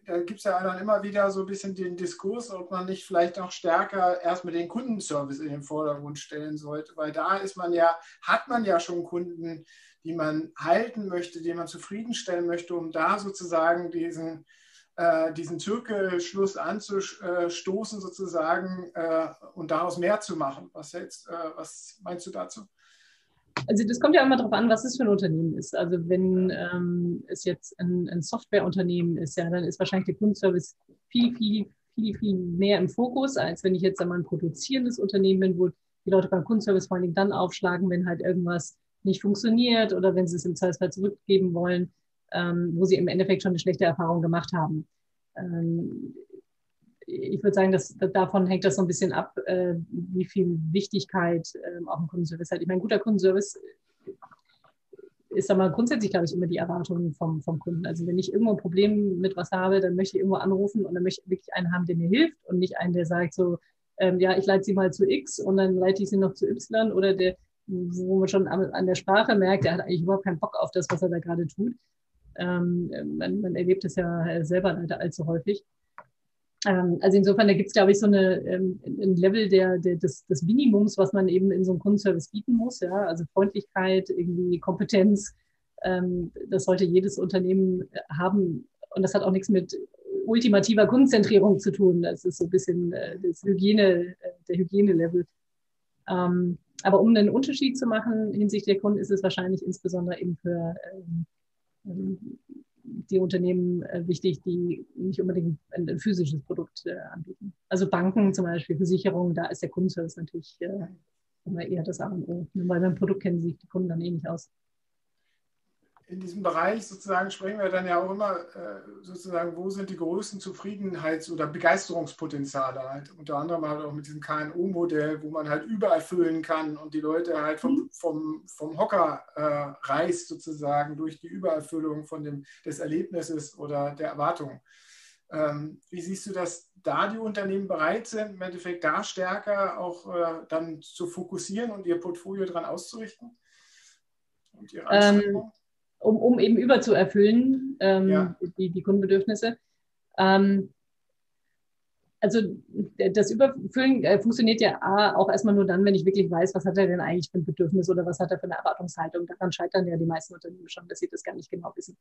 da gibt es ja dann immer wieder so ein bisschen den Diskurs, ob man nicht vielleicht auch stärker erstmal den Kundenservice in den Vordergrund stellen sollte, weil da ist man ja, hat man ja schon Kunden, die man halten möchte, die man zufriedenstellen möchte, um da sozusagen diesen, äh, diesen Zirkelschluss anzustoßen sozusagen äh, und daraus mehr zu machen. Was, jetzt, äh, was meinst du dazu? Also das kommt ja immer darauf an, was es für ein Unternehmen ist. Also wenn ähm, es jetzt ein, ein Softwareunternehmen ist, ja, dann ist wahrscheinlich der Kundenservice viel, viel, viel, viel mehr im Fokus, als wenn ich jetzt einmal ein produzierendes Unternehmen bin, wo die Leute beim Kundenservice vor allen Dingen dann aufschlagen, wenn halt irgendwas nicht funktioniert oder wenn sie es im Zweifelsfall zurückgeben wollen, ähm, wo sie im Endeffekt schon eine schlechte Erfahrung gemacht haben. Ähm, ich würde sagen, dass, davon hängt das so ein bisschen ab, äh, wie viel Wichtigkeit äh, auch ein Kundenservice hat. Ich meine, guter Kundenservice ist mal grundsätzlich, glaube ich, immer die Erwartung vom, vom Kunden. Also wenn ich irgendwo ein Problem mit was habe, dann möchte ich irgendwo anrufen und dann möchte ich wirklich einen haben, der mir hilft und nicht einen, der sagt so, ähm, ja, ich leite sie mal zu X und dann leite ich sie noch zu Y oder der, wo man schon an, an der Sprache merkt, der hat eigentlich überhaupt keinen Bock auf das, was er da gerade tut. Ähm, man, man, erlebt es ja selber leider allzu häufig. Ähm, also insofern, da gibt es, glaube ich, so eine, ähm, ein Level der, der, des, des Minimums, was man eben in so einem Kundenservice bieten muss. Ja? Also Freundlichkeit, irgendwie Kompetenz. Ähm, das sollte jedes Unternehmen haben. Und das hat auch nichts mit ultimativer Kundenzentrierung zu tun. Das ist so ein bisschen äh, das Hygiene, äh, der Hygienelevel. Aber um einen Unterschied zu machen hinsichtlich der Kunden, ist es wahrscheinlich insbesondere eben für die Unternehmen äh, wichtig, die nicht unbedingt ein, ein physisches Produkt äh, anbieten. Also Banken zum Beispiel, Versicherungen, da ist der Kundenservice natürlich äh, immer eher das A und O. Weil beim Produkt kennen sich die Kunden dann eh nicht aus in diesem Bereich sozusagen sprechen wir dann ja auch immer äh, sozusagen, wo sind die größten Zufriedenheits- oder Begeisterungspotenziale halt. Unter anderem halt auch mit diesem KNO-Modell, wo man halt überall füllen kann und die Leute halt vom, mhm. vom, vom Hocker äh, reißt sozusagen durch die Übererfüllung von dem, des Erlebnisses oder der Erwartung. Ähm, wie siehst du, dass da die Unternehmen bereit sind, im Endeffekt da stärker auch äh, dann zu fokussieren und ihr Portfolio daran auszurichten? Und ihre Anstrengungen? Ähm um, um eben überzuerfüllen, ähm, ja. die, die Kundenbedürfnisse. Ähm, also das Überfüllen äh, funktioniert ja A, auch erstmal nur dann, wenn ich wirklich weiß, was hat er denn eigentlich für ein Bedürfnis oder was hat er für eine Erwartungshaltung. Daran scheitern ja die meisten Unternehmen schon, dass sie das gar nicht genau wissen,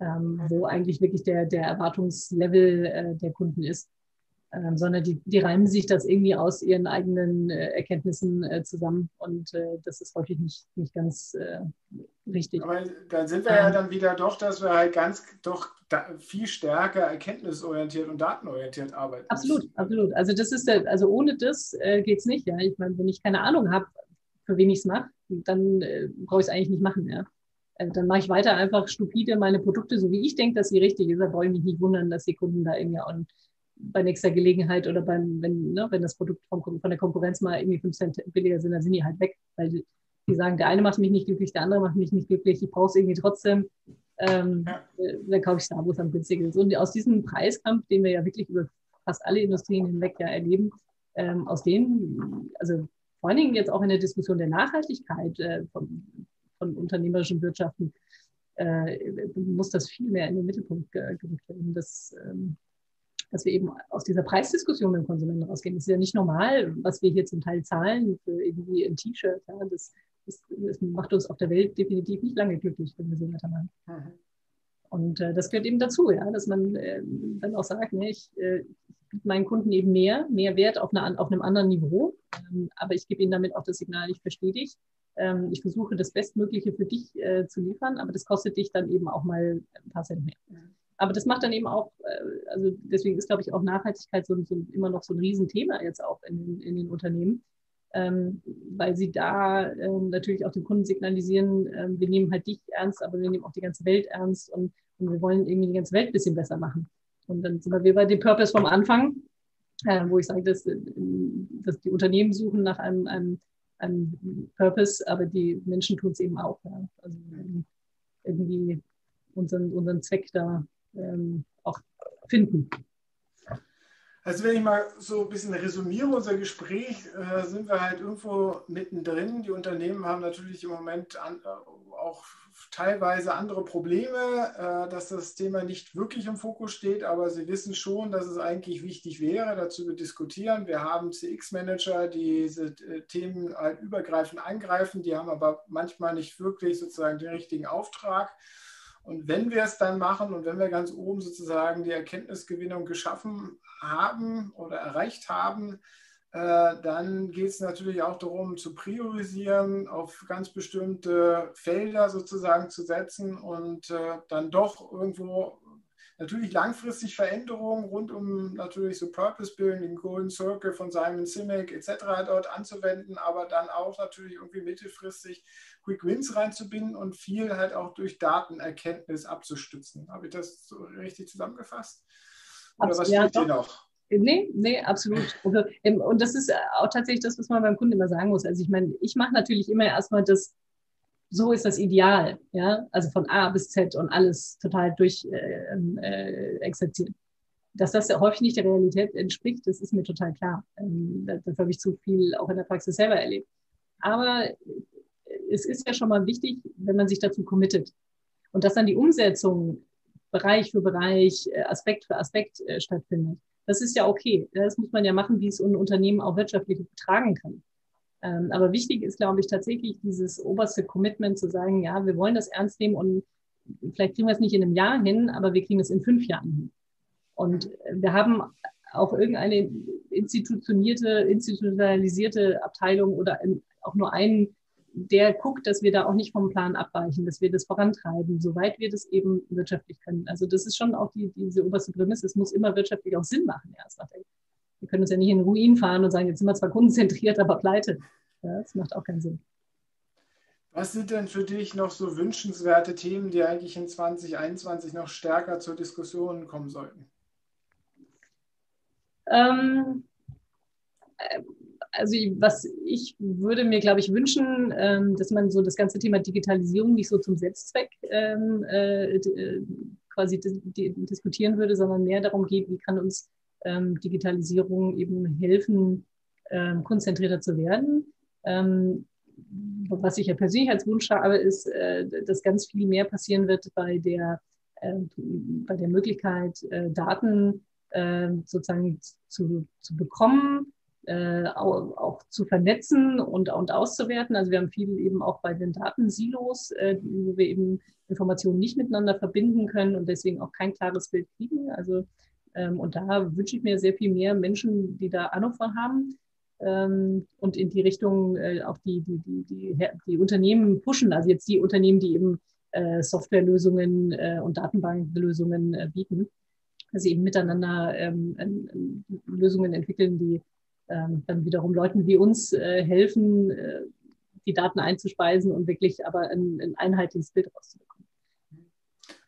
ähm, wo eigentlich wirklich der, der Erwartungslevel äh, der Kunden ist ähm, sondern die, die reimen sich das irgendwie aus ihren eigenen äh, Erkenntnissen äh, zusammen und äh, das ist häufig nicht, nicht ganz äh, richtig. Aber dann sind wir ja ähm. dann wieder doch, dass wir halt ganz doch viel stärker erkenntnisorientiert und datenorientiert arbeiten. Absolut, absolut. Also das ist der, also ohne das äh, geht es nicht. Ja, ich meine, wenn ich keine Ahnung habe, für wen ich es mache, dann äh, brauche ich es eigentlich nicht machen. Ja. dann mache ich weiter einfach stupide meine Produkte, so wie ich denke, dass sie richtig ist. Da brauche ich mich nicht wundern, dass die Kunden da irgendwie auch bei nächster Gelegenheit oder beim, wenn, ne, wenn das Produkt vom, von der Konkurrenz mal irgendwie 5 Cent billiger sind, dann sind die halt weg, weil die, die sagen, der eine macht mich nicht glücklich, der andere macht mich nicht glücklich, ich brauche es irgendwie trotzdem. Ähm. Äh, dann kaufe ich da, wo es am günstigsten ist. Und aus diesem Preiskampf, den wir ja wirklich über fast alle Industrien hinweg ja erleben, ähm, aus denen, also vor allen Dingen jetzt auch in der Diskussion der Nachhaltigkeit äh, von, von unternehmerischen Wirtschaften, äh, muss das viel mehr in den Mittelpunkt gerückt werden. Das, ähm, dass wir eben aus dieser Preisdiskussion mit dem Konsumenten rausgehen. Das ist ja nicht normal, was wir hier zum Teil zahlen für irgendwie ein T-Shirt. Ja, das, das, das, macht uns auf der Welt definitiv nicht lange glücklich, wenn wir so weitermachen. Mhm. Und äh, das gehört eben dazu, ja, dass man äh, dann auch sagt, ne, ich, äh, ich biete meinen Kunden eben mehr, mehr Wert auf, eine, auf einem anderen Niveau, ähm, aber ich gebe ihnen damit auch das Signal, ich verstehe dich. Ähm, ich versuche das Bestmögliche für dich äh, zu liefern, aber das kostet dich dann eben auch mal ein paar Cent mehr. Mhm aber das macht dann eben auch, äh, also deswegen ist, glaube ich, auch Nachhaltigkeit so, so immer noch so ein Riesenthema jetzt auch in, in den Unternehmen, ähm, weil sie da ähm, natürlich auch den Kunden signalisieren, ähm, wir nehmen halt dich ernst, aber wir nehmen auch die ganze Welt ernst und, und wir wollen irgendwie die ganze Welt ein bisschen besser machen. Und dann sind wir bei dem Purpose vom Anfang, äh, wo ich sage, dass, äh, dass die Unternehmen suchen nach einem, einem, einem Purpose, aber die Menschen tun es eben auch. Ja. Also irgendwie unseren, unseren Zweck da ähm, auch finden. Also wenn ich mal so ein bisschen resümiere unser Gespräch, äh, sind wir halt irgendwo mittendrin. Die Unternehmen haben natürlich im Moment an, äh, auch teilweise andere Probleme, äh, dass das Thema nicht wirklich im Fokus steht, aber sie wissen schon, dass es eigentlich wichtig wäre, dazu zu diskutieren. Wir haben CX-Manager, die diese äh, Themen halt übergreifend angreifen, die haben aber manchmal nicht wirklich sozusagen den richtigen Auftrag. Und wenn wir es dann machen und wenn wir ganz oben sozusagen die Erkenntnisgewinnung geschaffen haben oder erreicht haben, äh, dann geht es natürlich auch darum, zu priorisieren, auf ganz bestimmte Felder sozusagen zu setzen und äh, dann doch irgendwo natürlich langfristig Veränderungen rund um natürlich so Purpose Building, den Golden Circle von Simon Sinek etc. dort anzuwenden, aber dann auch natürlich irgendwie mittelfristig Quick Wins reinzubinden und viel halt auch durch Datenerkenntnis abzustützen. Habe ich das so richtig zusammengefasst? Oder was ja, fehlt dir noch? Nee, nee, absolut. Also, und das ist auch tatsächlich das, was man beim Kunden immer sagen muss. Also ich meine, ich mache natürlich immer erstmal das, so ist das Ideal, ja, also von A bis Z und alles total durch äh, ähm, äh, exerzieren. Dass das ja häufig nicht der Realität entspricht, das ist mir total klar. Ähm, das, habe ich zu viel auch in der Praxis selber erlebt. Aber es ist ja schon mal wichtig, wenn man sich dazu committet. Und dass dann die Umsetzung Bereich für Bereich, äh, Aspekt für Aspekt äh, stattfindet. Das ist ja okay. Das muss man ja machen, wie es ein Unternehmen auch wirtschaftlich tragen kann. Ähm, aber wichtig ist, glaube ich, tatsächlich dieses oberste Commitment zu sagen, ja, wir wollen das ernst nehmen und vielleicht kriegen wir es nicht in einem Jahr hin, aber wir kriegen es in fünf Jahren hin. Und wir haben auch irgendeine institutionierte, institutionalisierte Abteilung oder auch nur einen, der guckt, dass wir da auch nicht vom Plan abweichen, dass wir das vorantreiben, soweit wir das eben wirtschaftlich können. Also das ist schon auch die, diese oberste Prämisse. Es muss immer wirtschaftlich auch Sinn machen erst. Wir können uns ja nicht in den Ruin fahren und sagen, jetzt sind wir zwar kundenzentriert, aber pleite. Ja, das macht auch keinen Sinn. Was sind denn für dich noch so wünschenswerte Themen, die eigentlich in 2021 noch stärker zur Diskussion kommen sollten? Ähm, äh, also was ich würde mir, glaube ich, wünschen, ähm, dass man so das ganze Thema Digitalisierung nicht so zum Selbstzweck ähm, äh, äh quasi diskutieren würde, sondern mehr darum geht, wie kann uns ähm, Digitalisierung eben helfen, ähm, konzentrierter zu werden. Ähm, was ich ja persönlich als Wunsch habe, ist, äh, dass ganz viel mehr passieren wird bei der, äh, bei der Möglichkeit, äh, Daten äh, sozusagen zu, zu bekommen, äh, auch, auch, zu vernetzen und, und auszuwerten. Also wir haben viel eben auch bei den Datensilos, äh, wo wir eben Informationen nicht miteinander verbinden können und deswegen auch kein klares Bild kriegen. Also ähm, und da wünsche ich mir sehr viel mehr Menschen, die da Ahnung von haben ähm, und in die Richtung äh, auch die, die, die, die, die Unternehmen pushen. Also jetzt die Unternehmen, die eben äh, Softwarelösungen äh, und Datenbanklösungen bieten, dass sie eben miteinander ähm, Lösungen entwickeln, die ähm, dann wiederum Leuten wie uns helfen, die Daten einzuspeisen und wirklich aber ein, ein einheitliches Bild rauszubekommen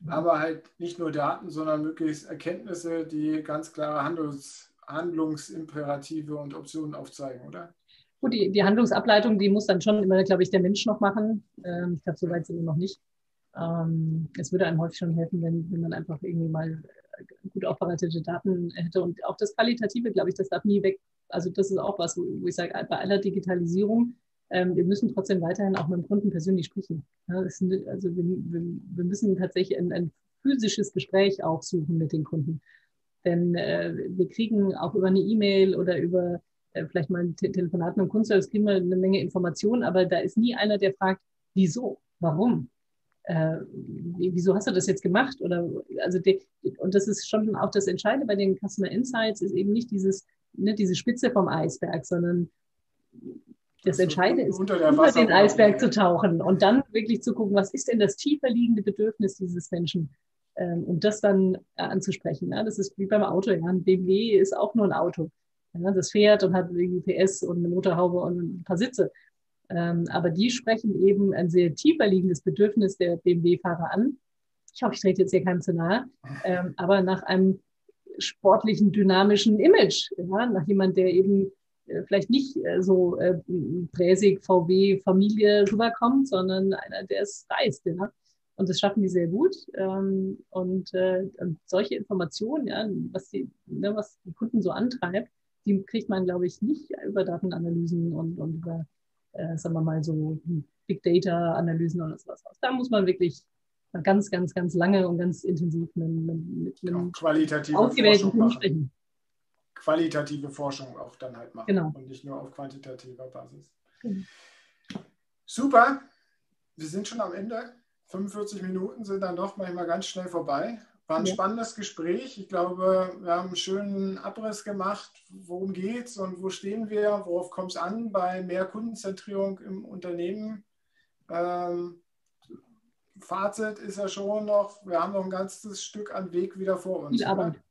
aber halt nicht nur Daten, sondern möglichst Erkenntnisse, die ganz klare Handlungs Handlungsimperative und Optionen aufzeigen, oder? Gut, die, die Handlungsableitung, die muss dann schon immer, glaube ich, der Mensch noch machen. Ähm, ich glaube, so weit sind wir noch nicht. Ähm, es würde einem häufig schon helfen, wenn, wenn man einfach irgendwie mal gut aufbereitete Daten hätte. Und auch das Qualitative, glaube ich, das darf nie weg. Also das ist auch was, wo ich sage, bei aller Digitalisierung wir müssen trotzdem weiterhin auch mit dem Kunden persönlich sprechen. Also wir, müssen tatsächlich ein, ein, physisches Gespräch auch suchen mit den Kunden. Denn äh, wir kriegen auch über eine E-Mail oder über äh, vielleicht mal ein Te Telefonat mit dem Kundenservice kriegen wir eine Menge Informationen, aber da ist nie einer, der fragt, wieso, warum, äh, wieso hast du das jetzt gemacht? Oder also die, und das ist schon auch das Entscheidende bei den Customer Insights, ist eben nicht dieses, ne, diese Spitze vom Eisberg, sondern das Entscheidende ist, unter, unter den Eisberg zu tauchen und dann wirklich zu gucken, was ist denn das tiefer liegende Bedürfnis dieses Menschen ähm, und das dann äh, anzusprechen. Ja? Das ist wie beim Auto. Ja? Ein BMW ist auch nur ein Auto. Ja? Das fährt und hat PS und eine Motorhaube und ein paar Sitze. Ähm, aber die sprechen eben ein sehr tiefer liegendes Bedürfnis der BMW-Fahrer an. Ich hoffe, ich trete jetzt hier keinem zu nahe, ähm, aber nach einem sportlichen, dynamischen Image, ja? nach jemand, der eben vielleicht nicht äh, so äh, präsig VW-Familie rüberkommt, sondern einer, der es reißt. Ja? Und das schaffen die sehr gut. Ähm, und, äh, und solche Informationen, ja, was, die, ne, was die Kunden so antreibt, die kriegt man, glaube ich, nicht über Datenanalysen und, und über, äh, sagen wir mal, so Big Data-Analysen oder sowas aus. Da muss man wirklich ganz, ganz, ganz lange und ganz intensiv mit, mit, mit einem qualitative ausgewählten Kunden sprechen. Qualitative Forschung auch dann halt machen genau. und nicht nur auf quantitativer Basis. Genau. Super, wir sind schon am Ende. 45 Minuten sind dann doch manchmal ganz schnell vorbei. War ein ja. spannendes Gespräch. Ich glaube, wir haben einen schönen Abriss gemacht. Worum geht es und wo stehen wir? Worauf kommt es an bei mehr Kundenzentrierung im Unternehmen? Ähm, Fazit ist ja schon noch, wir haben noch ein ganzes Stück an Weg wieder vor uns. Viel Arbeit.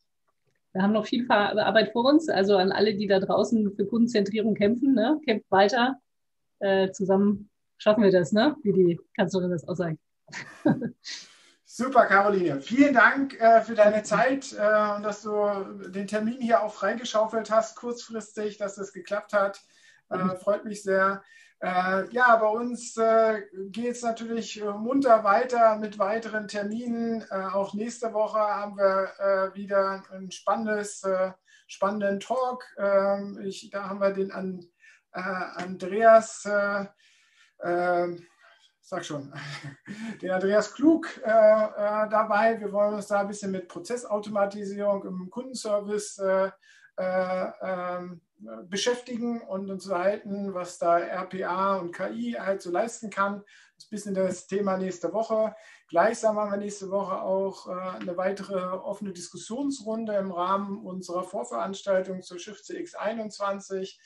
Wir haben noch viel Arbeit vor uns. Also an alle, die da draußen für Kundenzentrierung kämpfen, ne? kämpft weiter. Äh, zusammen schaffen wir das, ne? wie die Kanzlerin das auch sagt. [laughs] Super, Caroline. Vielen Dank äh, für deine Zeit äh, und dass du den Termin hier auch freigeschaufelt hast, kurzfristig, dass das geklappt hat. Äh, freut mich sehr. Äh, ja, bei uns äh, geht es natürlich äh, munter weiter mit weiteren Terminen. auch nächste Woche haben wir wieder ein spannendes, spannenden Talk. Ähm, ich, da haben wir den an, Andreas sag schon, [laughs] den Andreas Klug äh, äh, dabei. Wir wollen uns da ein bisschen mit Prozessautomatisierung im Kundenservice äh, äh ähm, beschäftigen und uns unterhalten, was da RPA und KI halt so leisten kann. Das ist ein bisschen das Thema nächste Woche. Gleichsam haben wir nächste Woche auch äh, eine weitere offene Diskussionsrunde im Rahmen unserer Vorveranstaltung zur Schiff CX21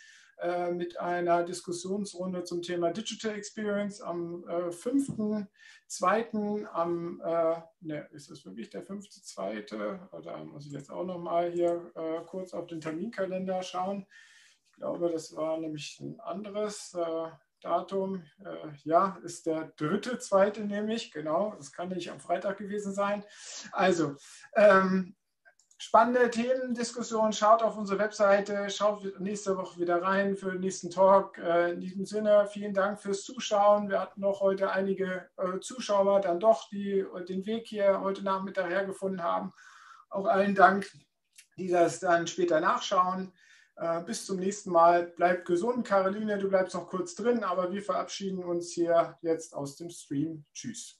äh, mit einer Diskussionsrunde zum Thema Digital Experience am äh, 5.2. am, äh, ne, ist das wirklich der 5.2.? Da muss ich jetzt auch nochmal hier äh, kurz auf den Terminkalender schauen. Ich glaube, das war nämlich ein anderes äh, Datum. Äh, ja, ist der dritte, zweite nämlich, genau, das kann nicht am Freitag gewesen sein. Also, ähm, spannende Themendiskussion. Schaut auf unsere Webseite, schaut nächste Woche wieder rein für den nächsten Talk. Äh, in diesem Sinne, vielen Dank fürs Zuschauen. Wir hatten noch heute einige äh, Zuschauer dann doch, die den Weg hier heute Nachmittag hergefunden haben. Auch allen Dank, die das dann später nachschauen. Äh, bis zum nächsten Mal. Bleibt gesund. Caroline, du bleibst noch kurz drin, aber wir verabschieden uns hier jetzt aus dem Stream. Tschüss.